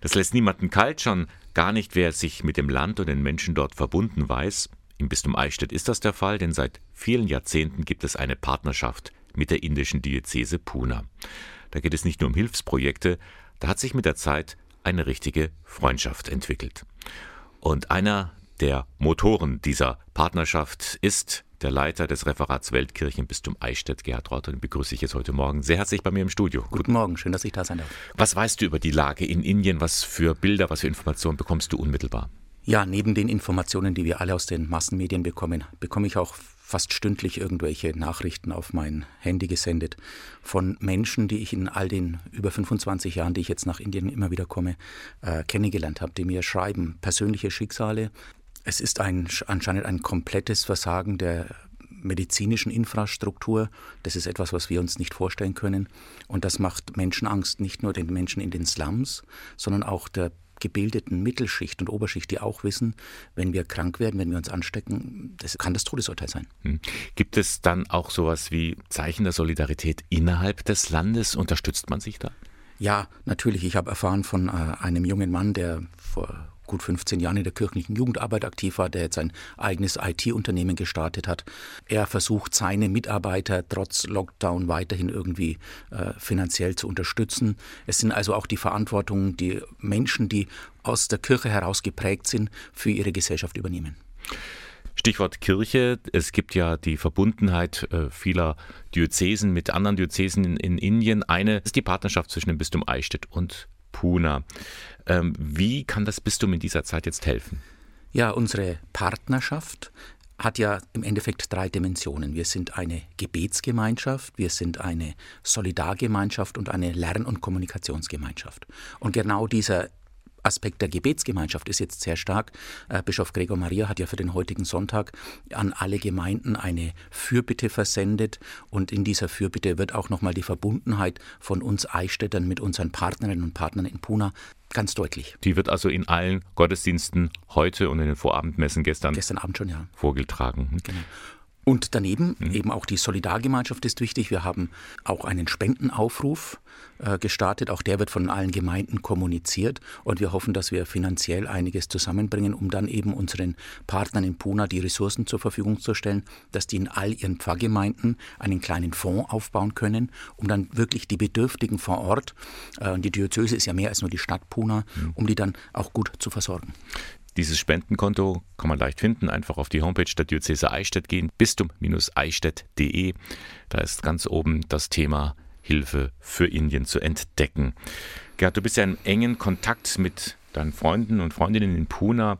Das lässt niemanden kalt, schon gar nicht, wer sich mit dem Land und den Menschen dort verbunden weiß. Im Bistum Eichstätt ist das der Fall, denn seit vielen Jahrzehnten gibt es eine Partnerschaft mit der indischen Diözese Pune. Da geht es nicht nur um Hilfsprojekte, da hat sich mit der Zeit eine richtige Freundschaft entwickelt. Und einer der Motoren dieser Partnerschaft ist der Leiter des Referats Weltkirchen Bistum Eichstätt, Gerhard Rott, den begrüße ich jetzt heute Morgen sehr herzlich bei mir im Studio. Guten, Guten Morgen, schön, dass ich da sein darf. Was weißt du über die Lage in Indien? Was für Bilder, was für Informationen bekommst du unmittelbar? Ja, neben den Informationen, die wir alle aus den Massenmedien bekommen, bekomme ich auch fast stündlich irgendwelche Nachrichten auf mein Handy gesendet von Menschen, die ich in all den über 25 Jahren, die ich jetzt nach Indien immer wieder komme, äh, kennengelernt habe, die mir schreiben, persönliche Schicksale. Es ist ein, anscheinend ein komplettes Versagen der medizinischen Infrastruktur. Das ist etwas, was wir uns nicht vorstellen können. Und das macht Menschen Angst, nicht nur den Menschen in den Slums, sondern auch der gebildeten Mittelschicht und Oberschicht, die auch wissen, wenn wir krank werden, wenn wir uns anstecken, das kann das Todesurteil sein. Hm. Gibt es dann auch sowas wie Zeichen der Solidarität innerhalb des Landes? Unterstützt man sich da? Ja, natürlich. Ich habe erfahren von äh, einem jungen Mann, der vor gut 15 Jahren in der kirchlichen Jugendarbeit aktiv war, der jetzt ein eigenes IT-Unternehmen gestartet hat. Er versucht, seine Mitarbeiter trotz Lockdown weiterhin irgendwie äh, finanziell zu unterstützen. Es sind also auch die Verantwortungen, die Menschen, die aus der Kirche heraus geprägt sind, für ihre Gesellschaft übernehmen. Stichwort Kirche. Es gibt ja die Verbundenheit äh, vieler Diözesen mit anderen Diözesen in, in Indien. Eine ist die Partnerschaft zwischen dem Bistum Eichstätt und Puna. Ähm, wie kann das Bistum in dieser Zeit jetzt helfen? Ja, unsere Partnerschaft hat ja im Endeffekt drei Dimensionen. Wir sind eine Gebetsgemeinschaft, wir sind eine Solidargemeinschaft und eine Lern- und Kommunikationsgemeinschaft. Und genau dieser Aspekt der Gebetsgemeinschaft ist jetzt sehr stark. Äh, Bischof Gregor Maria hat ja für den heutigen Sonntag an alle Gemeinden eine Fürbitte versendet und in dieser Fürbitte wird auch nochmal die Verbundenheit von uns Eichstättern mit unseren Partnerinnen und Partnern in Puna ganz deutlich. Die wird also in allen Gottesdiensten heute und in den Vorabendmessen gestern, gestern Abend schon, ja. vorgetragen. Genau. Und daneben mhm. eben auch die Solidargemeinschaft ist wichtig. Wir haben auch einen Spendenaufruf äh, gestartet. Auch der wird von allen Gemeinden kommuniziert. Und wir hoffen, dass wir finanziell einiges zusammenbringen, um dann eben unseren Partnern in Puna die Ressourcen zur Verfügung zu stellen, dass die in all ihren Pfarrgemeinden einen kleinen Fonds aufbauen können, um dann wirklich die Bedürftigen vor Ort, äh, und die Diözese ist ja mehr als nur die Stadt Puna, mhm. um die dann auch gut zu versorgen. Dieses Spendenkonto kann man leicht finden. Einfach auf die Homepage der Diözese Eichstätt gehen, bistum-eichstätt.de. Da ist ganz oben das Thema Hilfe für Indien zu entdecken. Gerd, du bist ja in engen Kontakt mit deinen Freunden und Freundinnen in Pune.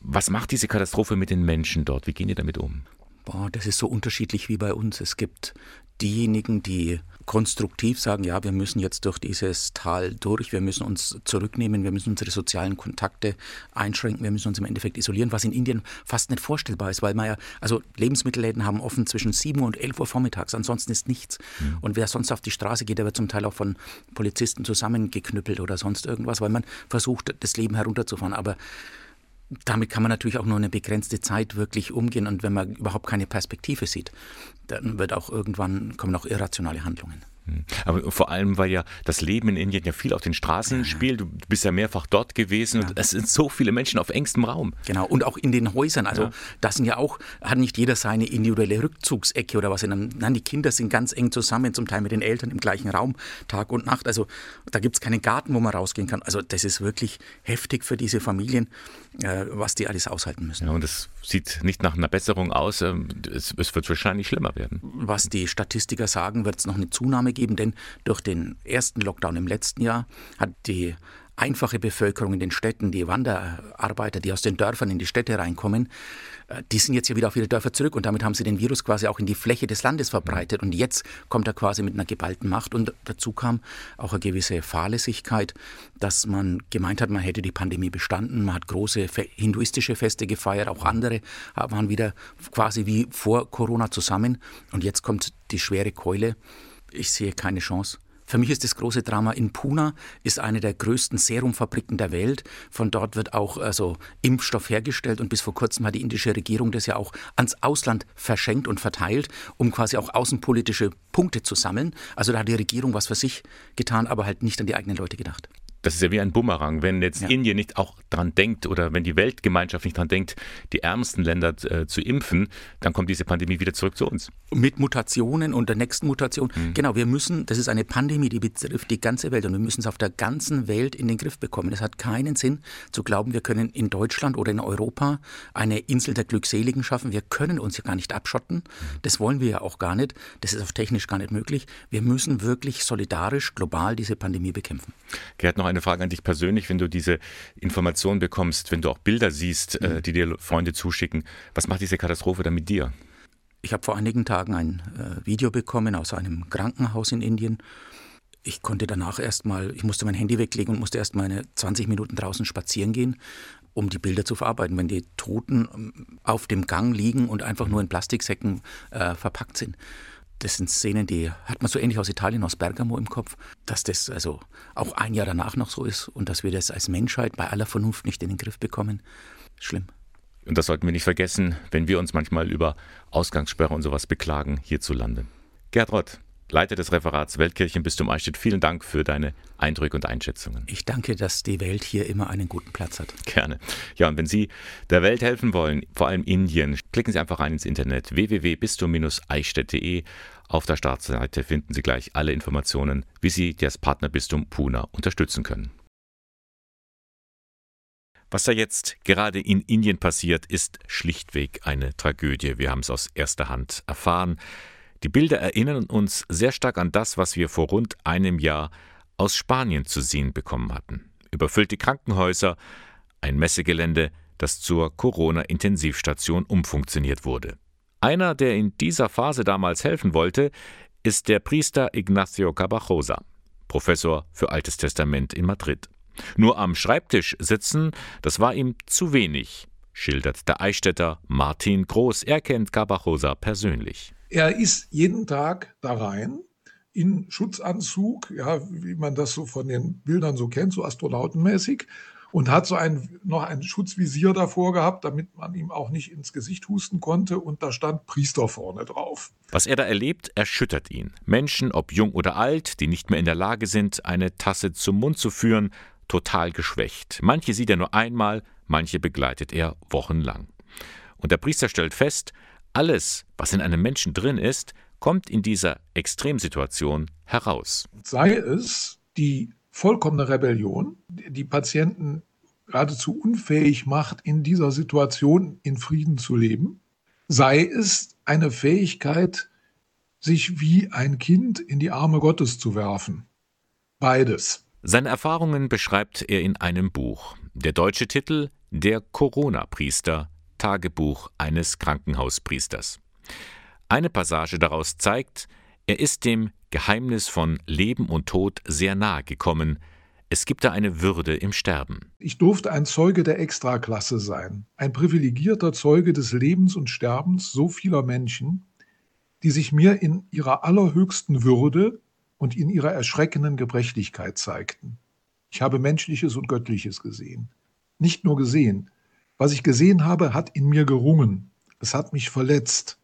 Was macht diese Katastrophe mit den Menschen dort? Wie gehen die damit um? Boah, das ist so unterschiedlich wie bei uns. Es gibt diejenigen, die konstruktiv sagen, ja, wir müssen jetzt durch dieses Tal durch, wir müssen uns zurücknehmen, wir müssen unsere sozialen Kontakte einschränken, wir müssen uns im Endeffekt isolieren, was in Indien fast nicht vorstellbar ist, weil man ja, also Lebensmittelläden haben offen zwischen 7 und 11 Uhr vormittags, ansonsten ist nichts. Mhm. Und wer sonst auf die Straße geht, der wird zum Teil auch von Polizisten zusammengeknüppelt oder sonst irgendwas, weil man versucht, das Leben herunterzufahren. Aber damit kann man natürlich auch nur eine begrenzte Zeit wirklich umgehen und wenn man überhaupt keine Perspektive sieht, dann wird auch irgendwann kommen auch irrationale Handlungen. Hm. Aber vor allem, weil ja das Leben in Indien ja viel auf den Straßen spielt. Du bist ja mehrfach dort gewesen ja. und es sind so viele Menschen auf engstem Raum. Genau, und auch in den Häusern. Also ja. das sind ja auch, hat nicht jeder seine individuelle Rückzugsecke oder was. Nein, die Kinder sind ganz eng zusammen, zum Teil mit den Eltern im gleichen Raum, Tag und Nacht. Also da gibt es keinen Garten, wo man rausgehen kann. Also das ist wirklich heftig für diese Familien, was die alles aushalten müssen. Ja, und es sieht nicht nach einer Besserung aus. Ähm, es, es wird wahrscheinlich schlimmer werden. Was die Statistiker sagen, wird es noch eine Zunahme geben, denn durch den ersten Lockdown im letzten Jahr hat die einfache Bevölkerung in den Städten, die Wanderarbeiter, die aus den Dörfern in die Städte reinkommen, äh, die sind jetzt ja wieder auf ihre Dörfer zurück und damit haben sie den Virus quasi auch in die Fläche des Landes verbreitet. Und jetzt kommt er quasi mit einer geballten Macht und dazu kam auch eine gewisse Fahrlässigkeit, dass man gemeint hat, man hätte die Pandemie bestanden. Man hat große hinduistische Feste gefeiert, auch andere waren wieder quasi wie vor Corona zusammen. Und jetzt kommt die schwere Keule. Ich sehe keine Chance. Für mich ist das große Drama in Pune, ist eine der größten Serumfabriken der Welt. Von dort wird auch also Impfstoff hergestellt und bis vor kurzem hat die indische Regierung das ja auch ans Ausland verschenkt und verteilt, um quasi auch außenpolitische Punkte zu sammeln. Also da hat die Regierung was für sich getan, aber halt nicht an die eigenen Leute gedacht das ist ja wie ein Bumerang. Wenn jetzt ja. Indien nicht auch dran denkt oder wenn die Weltgemeinschaft nicht dran denkt, die ärmsten Länder äh, zu impfen, dann kommt diese Pandemie wieder zurück zu uns. Mit Mutationen und der nächsten Mutation. Mhm. Genau, wir müssen, das ist eine Pandemie, die betrifft die ganze Welt und wir müssen es auf der ganzen Welt in den Griff bekommen. Es hat keinen Sinn zu glauben, wir können in Deutschland oder in Europa eine Insel der Glückseligen schaffen. Wir können uns ja gar nicht abschotten. Mhm. Das wollen wir ja auch gar nicht. Das ist auf technisch gar nicht möglich. Wir müssen wirklich solidarisch global diese Pandemie bekämpfen. Gerd, noch eine Frage an dich persönlich, wenn du diese Informationen bekommst, wenn du auch Bilder siehst, äh, mhm. die dir Freunde zuschicken. Was macht diese Katastrophe dann mit dir? Ich habe vor einigen Tagen ein äh, Video bekommen aus einem Krankenhaus in Indien. Ich konnte danach erstmal, ich musste mein Handy weglegen und musste erst meine 20 Minuten draußen spazieren gehen, um die Bilder zu verarbeiten. Wenn die Toten ähm, auf dem Gang liegen und einfach nur in Plastiksäcken äh, verpackt sind das sind Szenen, die hat man so ähnlich aus Italien, aus Bergamo im Kopf, dass das also auch ein Jahr danach noch so ist und dass wir das als Menschheit bei aller Vernunft nicht in den Griff bekommen. Schlimm. Und das sollten wir nicht vergessen, wenn wir uns manchmal über Ausgangssperre und sowas beklagen hierzulande. Gerd Rott, Leiter des Referats Weltkirchenbistum Eichstätt, vielen Dank für deine Eindrücke und Einschätzungen. Ich danke, dass die Welt hier immer einen guten Platz hat. Gerne. Ja, und wenn Sie der Welt helfen wollen, vor allem Indien, klicken Sie einfach rein ins Internet www.bistum-eichstätt.de. Auf der Startseite finden Sie gleich alle Informationen, wie Sie das Partnerbistum Pune unterstützen können. Was da jetzt gerade in Indien passiert, ist schlichtweg eine Tragödie. Wir haben es aus erster Hand erfahren. Die Bilder erinnern uns sehr stark an das, was wir vor rund einem Jahr aus Spanien zu sehen bekommen hatten. Überfüllte Krankenhäuser, ein Messegelände, das zur Corona-Intensivstation umfunktioniert wurde. Einer, der in dieser Phase damals helfen wollte, ist der Priester Ignacio Cabajosa, Professor für Altes Testament in Madrid. Nur am Schreibtisch sitzen, das war ihm zu wenig, schildert der Eichstätter Martin Groß. Er kennt Cabajosa persönlich. Er ist jeden Tag da rein in Schutzanzug, ja, wie man das so von den Bildern so kennt, so astronautenmäßig, und hat so ein, noch ein Schutzvisier davor gehabt, damit man ihm auch nicht ins Gesicht husten konnte, und da stand Priester vorne drauf. Was er da erlebt, erschüttert ihn. Menschen, ob jung oder alt, die nicht mehr in der Lage sind, eine Tasse zum Mund zu führen, total geschwächt. Manche sieht er nur einmal, manche begleitet er wochenlang. Und der Priester stellt fest, alles, was in einem Menschen drin ist, kommt in dieser Extremsituation heraus. Sei es die vollkommene Rebellion, die Patienten geradezu unfähig macht, in dieser Situation in Frieden zu leben, sei es eine Fähigkeit, sich wie ein Kind in die Arme Gottes zu werfen. Beides. Seine Erfahrungen beschreibt er in einem Buch. Der deutsche Titel Der Corona-Priester, Tagebuch eines Krankenhauspriesters. Eine Passage daraus zeigt, er ist dem Geheimnis von Leben und Tod sehr nahe gekommen. Es gibt da eine Würde im Sterben. Ich durfte ein Zeuge der Extraklasse sein, ein privilegierter Zeuge des Lebens und Sterbens so vieler Menschen, die sich mir in ihrer allerhöchsten Würde und in ihrer erschreckenden Gebrechlichkeit zeigten. Ich habe Menschliches und Göttliches gesehen. Nicht nur gesehen. Was ich gesehen habe, hat in mir gerungen. Es hat mich verletzt.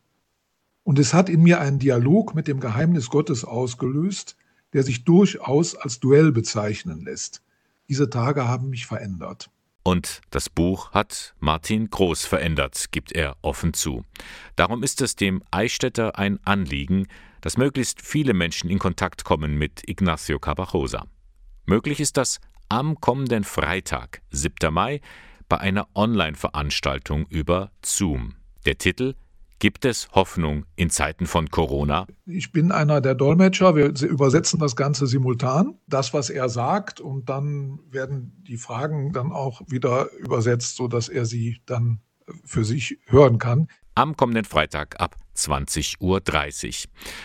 Und es hat in mir einen Dialog mit dem Geheimnis Gottes ausgelöst, der sich durchaus als Duell bezeichnen lässt. Diese Tage haben mich verändert. Und das Buch hat Martin Groß verändert, gibt er offen zu. Darum ist es dem Eichstätter ein Anliegen, dass möglichst viele Menschen in Kontakt kommen mit Ignacio Cabajosa. Möglich ist das am kommenden Freitag, 7. Mai, bei einer Online-Veranstaltung über Zoom. Der Titel Gibt es Hoffnung in Zeiten von Corona? Ich bin einer der Dolmetscher. Wir übersetzen das Ganze simultan, das, was er sagt, und dann werden die Fragen dann auch wieder übersetzt, sodass er sie dann für sich hören kann am kommenden Freitag ab 20.30 Uhr.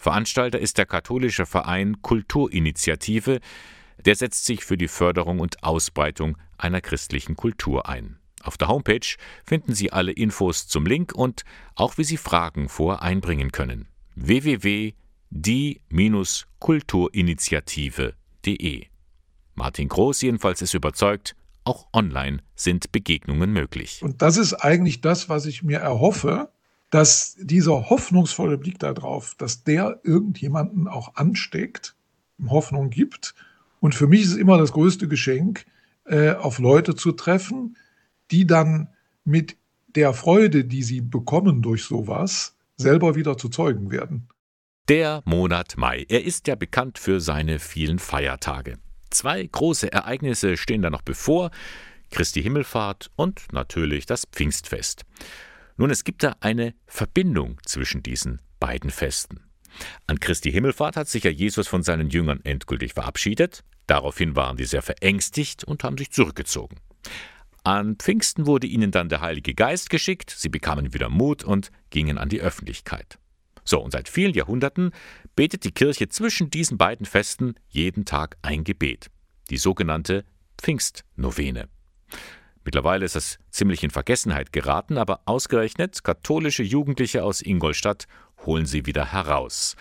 Veranstalter ist der katholische Verein Kulturinitiative, der setzt sich für die Förderung und Ausbreitung einer christlichen Kultur ein. Auf der Homepage finden Sie alle Infos zum Link und auch wie Sie Fragen vor einbringen können. www.die-kulturinitiative.de Martin Groß jedenfalls ist überzeugt, auch online sind Begegnungen möglich. Und das ist eigentlich das, was ich mir erhoffe, dass dieser hoffnungsvolle Blick darauf, dass der irgendjemanden auch ansteckt, Hoffnung gibt. Und für mich ist es immer das größte Geschenk, äh, auf Leute zu treffen, die dann mit der Freude, die sie bekommen durch sowas, selber wieder zu Zeugen werden. Der Monat Mai. Er ist ja bekannt für seine vielen Feiertage. Zwei große Ereignisse stehen da noch bevor. Christi Himmelfahrt und natürlich das Pfingstfest. Nun, es gibt da eine Verbindung zwischen diesen beiden Festen. An Christi Himmelfahrt hat sich ja Jesus von seinen Jüngern endgültig verabschiedet. Daraufhin waren die sehr verängstigt und haben sich zurückgezogen. An Pfingsten wurde ihnen dann der Heilige Geist geschickt, sie bekamen wieder Mut und gingen an die Öffentlichkeit. So, und seit vielen Jahrhunderten betet die Kirche zwischen diesen beiden Festen jeden Tag ein Gebet, die sogenannte Pfingstnovene. Mittlerweile ist es ziemlich in Vergessenheit geraten, aber ausgerechnet katholische Jugendliche aus Ingolstadt holen sie wieder heraus.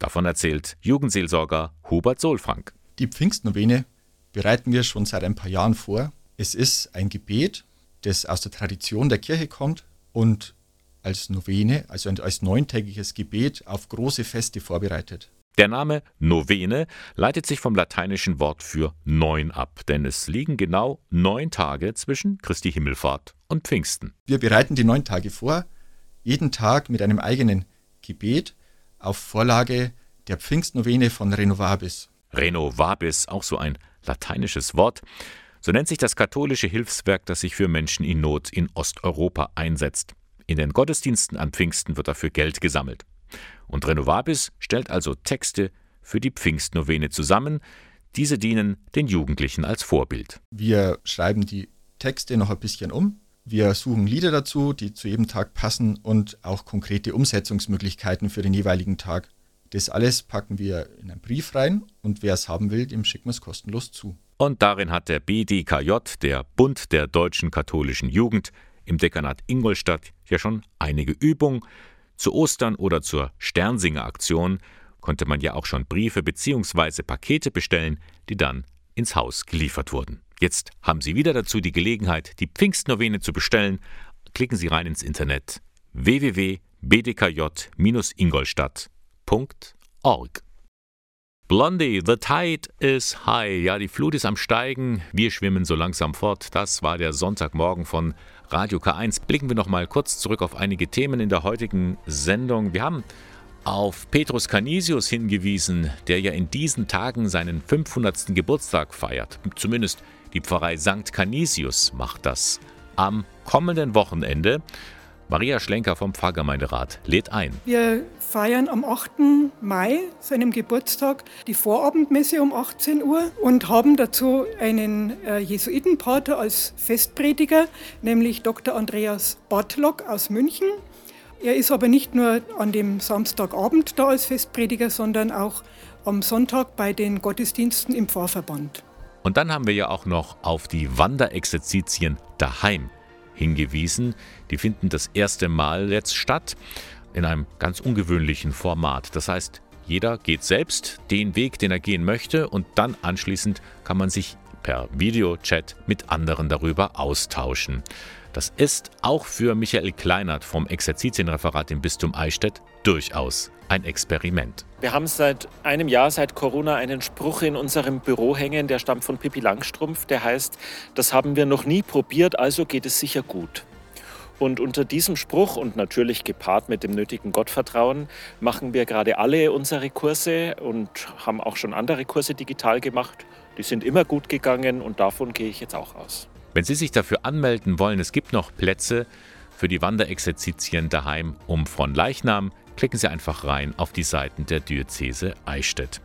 Davon erzählt Jugendseelsorger Hubert Solfrank. Die Pfingstnovene bereiten wir schon seit ein paar Jahren vor. Es ist ein Gebet, das aus der Tradition der Kirche kommt und als Novene, also als neuntägiges Gebet auf große Feste vorbereitet. Der Name Novene leitet sich vom lateinischen Wort für neun ab, denn es liegen genau neun Tage zwischen Christi Himmelfahrt und Pfingsten. Wir bereiten die neun Tage vor, jeden Tag mit einem eigenen Gebet auf Vorlage der Pfingstnovene von Renovabis. Renovabis, auch so ein lateinisches Wort. So nennt sich das katholische Hilfswerk, das sich für Menschen in Not in Osteuropa einsetzt. In den Gottesdiensten an Pfingsten wird dafür Geld gesammelt. Und Renovabis stellt also Texte für die Pfingstnovene zusammen. Diese dienen den Jugendlichen als Vorbild. Wir schreiben die Texte noch ein bisschen um. Wir suchen Lieder dazu, die zu jedem Tag passen und auch konkrete Umsetzungsmöglichkeiten für den jeweiligen Tag. Das alles packen wir in einen Brief rein und wer es haben will, dem schicken wir es kostenlos zu. Und darin hat der BDKJ, der Bund der deutschen katholischen Jugend, im Dekanat Ingolstadt ja schon einige Übungen zu Ostern oder zur Sternsinger-Aktion konnte man ja auch schon Briefe bzw. Pakete bestellen, die dann ins Haus geliefert wurden. Jetzt haben Sie wieder dazu die Gelegenheit, die Pfingstnovene zu bestellen. Klicken Sie rein ins Internet www.bdkj-ingolstadt.org. Blondie, the tide is high. Ja, die Flut ist am Steigen. Wir schwimmen so langsam fort. Das war der Sonntagmorgen von Radio K1. Blicken wir noch mal kurz zurück auf einige Themen in der heutigen Sendung. Wir haben auf Petrus Canisius hingewiesen, der ja in diesen Tagen seinen 500. Geburtstag feiert. Zumindest die Pfarrei St. Canisius macht das. Am kommenden Wochenende Maria Schlenker vom Pfarrgemeinderat lädt ein. Wir feiern am 8. Mai, seinem Geburtstag, die Vorabendmesse um 18 Uhr und haben dazu einen äh, Jesuitenpater als Festprediger, nämlich Dr. Andreas Bartlock aus München. Er ist aber nicht nur an dem Samstagabend da als Festprediger, sondern auch am Sonntag bei den Gottesdiensten im Pfarrverband. Und dann haben wir ja auch noch auf die Wanderexerzitien daheim hingewiesen. Die finden das erste Mal jetzt statt in einem ganz ungewöhnlichen Format. Das heißt, jeder geht selbst den Weg, den er gehen möchte und dann anschließend kann man sich per Videochat mit anderen darüber austauschen. Das ist auch für Michael Kleinert vom Exerzitienreferat im Bistum Eichstätt durchaus ein Experiment. Wir haben seit einem Jahr, seit Corona, einen Spruch in unserem Büro hängen, der stammt von Pippi Langstrumpf, der heißt, das haben wir noch nie probiert, also geht es sicher gut. Und unter diesem Spruch und natürlich gepaart mit dem nötigen Gottvertrauen machen wir gerade alle unsere Kurse und haben auch schon andere Kurse digital gemacht. Die sind immer gut gegangen und davon gehe ich jetzt auch aus. Wenn Sie sich dafür anmelden wollen, es gibt noch Plätze für die Wanderexerzitien daheim um von Leichnam. Klicken Sie einfach rein auf die Seiten der Diözese Eichstätt.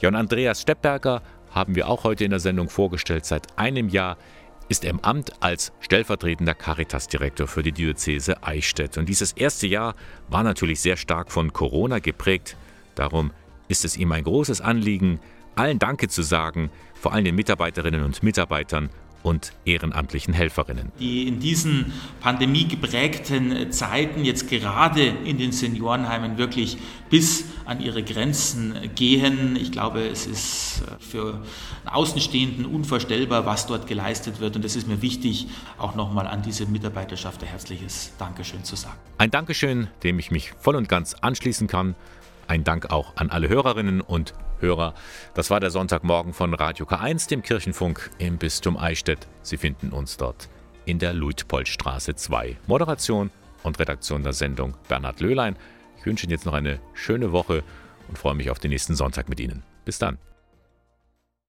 Ja, Andreas Steppberger haben wir auch heute in der Sendung vorgestellt. Seit einem Jahr ist er im Amt als stellvertretender Caritas-Direktor für die Diözese Eichstätt. Und dieses erste Jahr war natürlich sehr stark von Corona geprägt. Darum ist es ihm ein großes Anliegen, allen Danke zu sagen, vor allem den Mitarbeiterinnen und Mitarbeitern und ehrenamtlichen Helferinnen. Die in diesen pandemiegeprägten Zeiten jetzt gerade in den Seniorenheimen wirklich bis an ihre Grenzen gehen. Ich glaube, es ist für Außenstehenden unvorstellbar, was dort geleistet wird. Und es ist mir wichtig, auch nochmal an diese Mitarbeiterschaft ein herzliches Dankeschön zu sagen. Ein Dankeschön, dem ich mich voll und ganz anschließen kann. Ein Dank auch an alle Hörerinnen und Hörer. Das war der Sonntagmorgen von Radio K1, dem Kirchenfunk im Bistum Eichstätt. Sie finden uns dort in der Luitpoldstraße 2. Moderation und Redaktion der Sendung Bernhard Löhlein. Ich wünsche Ihnen jetzt noch eine schöne Woche und freue mich auf den nächsten Sonntag mit Ihnen. Bis dann.